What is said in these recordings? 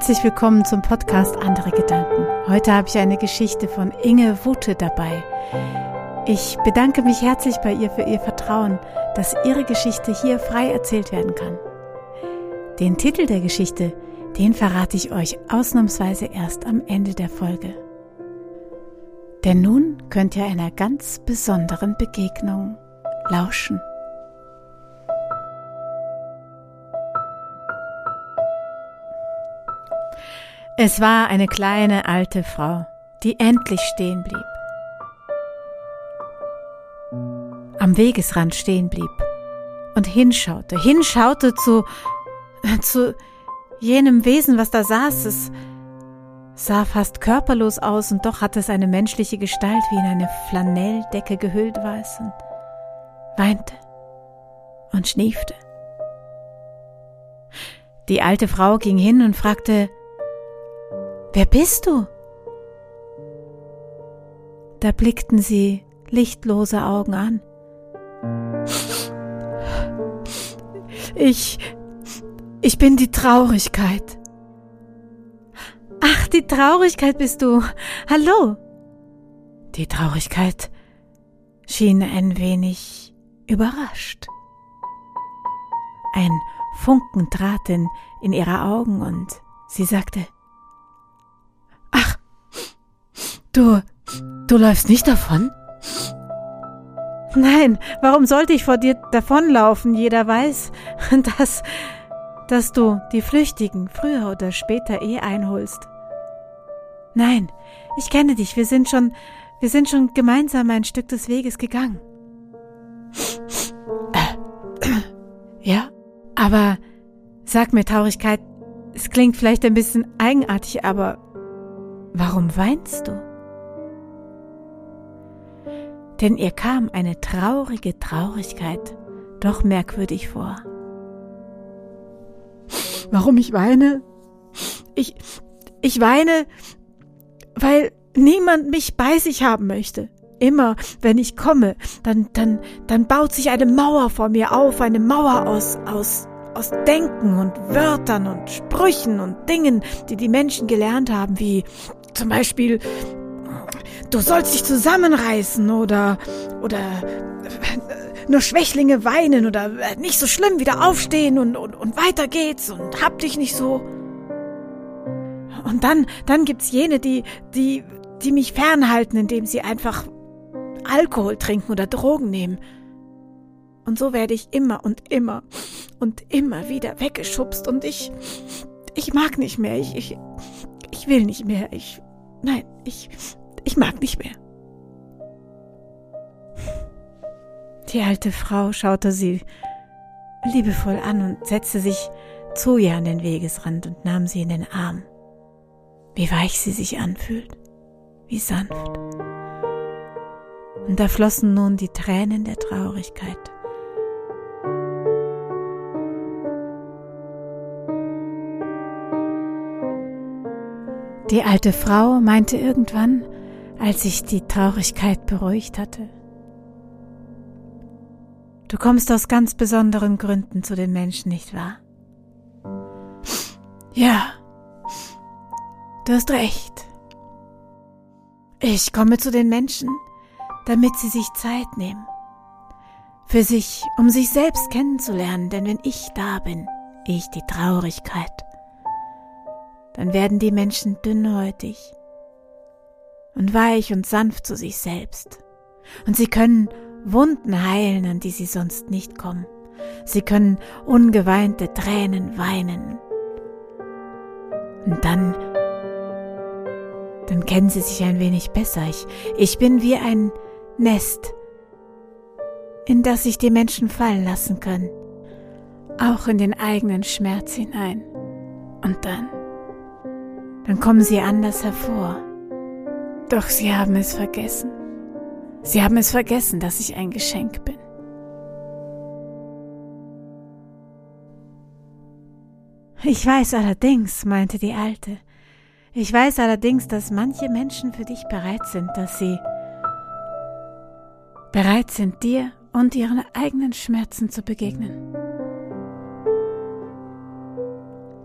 Herzlich willkommen zum Podcast Andere Gedanken. Heute habe ich eine Geschichte von Inge Wute dabei. Ich bedanke mich herzlich bei ihr für ihr Vertrauen, dass ihre Geschichte hier frei erzählt werden kann. Den Titel der Geschichte, den verrate ich euch ausnahmsweise erst am Ende der Folge. Denn nun könnt ihr einer ganz besonderen Begegnung lauschen. Es war eine kleine alte Frau, die endlich stehen blieb. Am Wegesrand stehen blieb und hinschaute, hinschaute zu, zu jenem Wesen, was da saß. Es sah fast körperlos aus und doch hatte es eine menschliche Gestalt, wie in eine Flanelldecke gehüllt war es und weinte und schniefte. Die alte Frau ging hin und fragte, Wer bist du? Da blickten sie lichtlose Augen an. Ich, ich bin die Traurigkeit. Ach, die Traurigkeit bist du. Hallo. Die Traurigkeit schien ein wenig überrascht. Ein Funken trat in, in ihre Augen und sie sagte, Du, du läufst nicht davon? Nein, warum sollte ich vor dir davonlaufen? Jeder weiß, dass, dass du die Flüchtigen früher oder später eh einholst. Nein, ich kenne dich. Wir sind schon, wir sind schon gemeinsam ein Stück des Weges gegangen. Ja, aber sag mir Traurigkeit, es klingt vielleicht ein bisschen eigenartig, aber warum weinst du? Denn ihr kam eine traurige Traurigkeit doch merkwürdig vor. Warum ich weine? Ich, ich weine, weil niemand mich bei sich haben möchte. Immer, wenn ich komme, dann, dann, dann baut sich eine Mauer vor mir auf, eine Mauer aus, aus, aus Denken und Wörtern und Sprüchen und Dingen, die die Menschen gelernt haben, wie zum Beispiel du sollst dich zusammenreißen oder, oder nur Schwächlinge weinen oder nicht so schlimm wieder aufstehen und, und, und weiter geht's und hab dich nicht so. Und dann, dann gibt's jene, die, die, die mich fernhalten, indem sie einfach Alkohol trinken oder Drogen nehmen. Und so werde ich immer und immer und immer wieder weggeschubst und ich, ich mag nicht mehr, ich, ich, ich will nicht mehr, ich, nein, ich, ich mag nicht mehr. Die alte Frau schaute sie liebevoll an und setzte sich zu ihr an den Wegesrand und nahm sie in den Arm. Wie weich sie sich anfühlt, wie sanft. Und da flossen nun die Tränen der Traurigkeit. Die alte Frau meinte irgendwann, als sich die Traurigkeit beruhigt hatte. Du kommst aus ganz besonderen Gründen zu den Menschen, nicht wahr? Ja, du hast recht. Ich komme zu den Menschen, damit sie sich Zeit nehmen. Für sich, um sich selbst kennenzulernen, denn wenn ich da bin, ich die Traurigkeit, dann werden die Menschen dünnhäutig und weich und sanft zu sich selbst. Und sie können Wunden heilen, an die sie sonst nicht kommen. Sie können ungeweinte Tränen weinen. Und dann, dann kennen sie sich ein wenig besser. Ich, ich bin wie ein Nest, in das sich die Menschen fallen lassen können, auch in den eigenen Schmerz hinein. Und dann, dann kommen sie anders hervor doch sie haben es vergessen. Sie haben es vergessen, dass ich ein Geschenk bin. Ich weiß allerdings, meinte die Alte, ich weiß allerdings, dass manche Menschen für dich bereit sind, dass sie bereit sind, dir und ihren eigenen Schmerzen zu begegnen.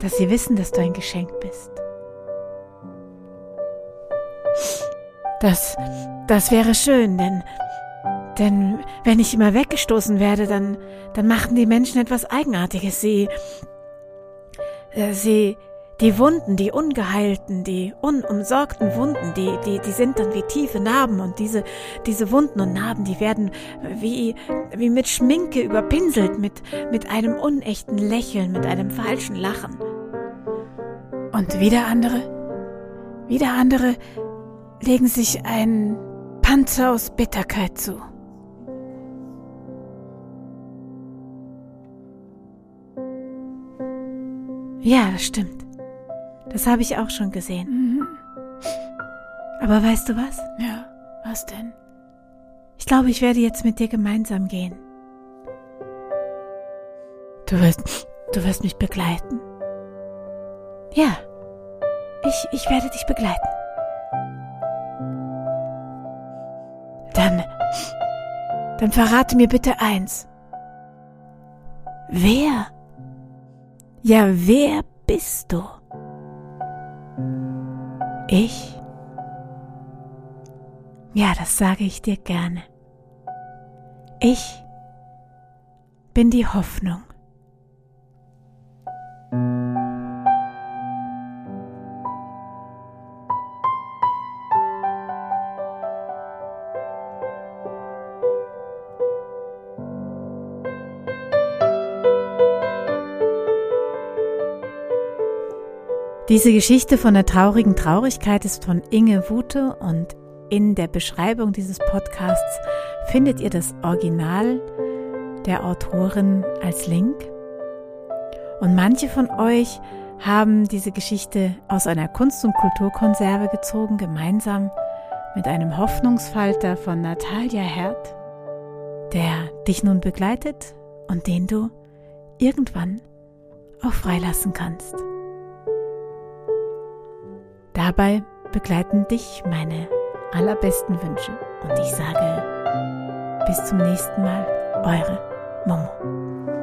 dass sie wissen, dass du ein Geschenk bist. Das, das wäre schön, denn, denn wenn ich immer weggestoßen werde, dann, dann machen die Menschen etwas Eigenartiges. Sie, äh, sie, die Wunden, die ungeheilten, die unumsorgten Wunden, die, die, die sind dann wie tiefe Narben und diese, diese Wunden und Narben, die werden wie, wie mit Schminke überpinselt, mit, mit einem unechten Lächeln, mit einem falschen Lachen. Und wieder andere, wieder andere legen sich einen Panzer aus Bitterkeit zu. Ja, das stimmt. Das habe ich auch schon gesehen. Mhm. Aber weißt du was? Ja, was denn? Ich glaube, ich werde jetzt mit dir gemeinsam gehen. Du wirst, du wirst mich begleiten. Ja, ich, ich werde dich begleiten. Dann verrate mir bitte eins. Wer? Ja, wer bist du? Ich? Ja, das sage ich dir gerne. Ich bin die Hoffnung. Diese Geschichte von der traurigen Traurigkeit ist von Inge Wute und in der Beschreibung dieses Podcasts findet ihr das Original der Autorin als Link. Und manche von euch haben diese Geschichte aus einer Kunst- und Kulturkonserve gezogen, gemeinsam mit einem Hoffnungsfalter von Natalia Hert, der dich nun begleitet und den du irgendwann auch freilassen kannst. Dabei begleiten dich meine allerbesten Wünsche und ich sage bis zum nächsten Mal, eure Momo.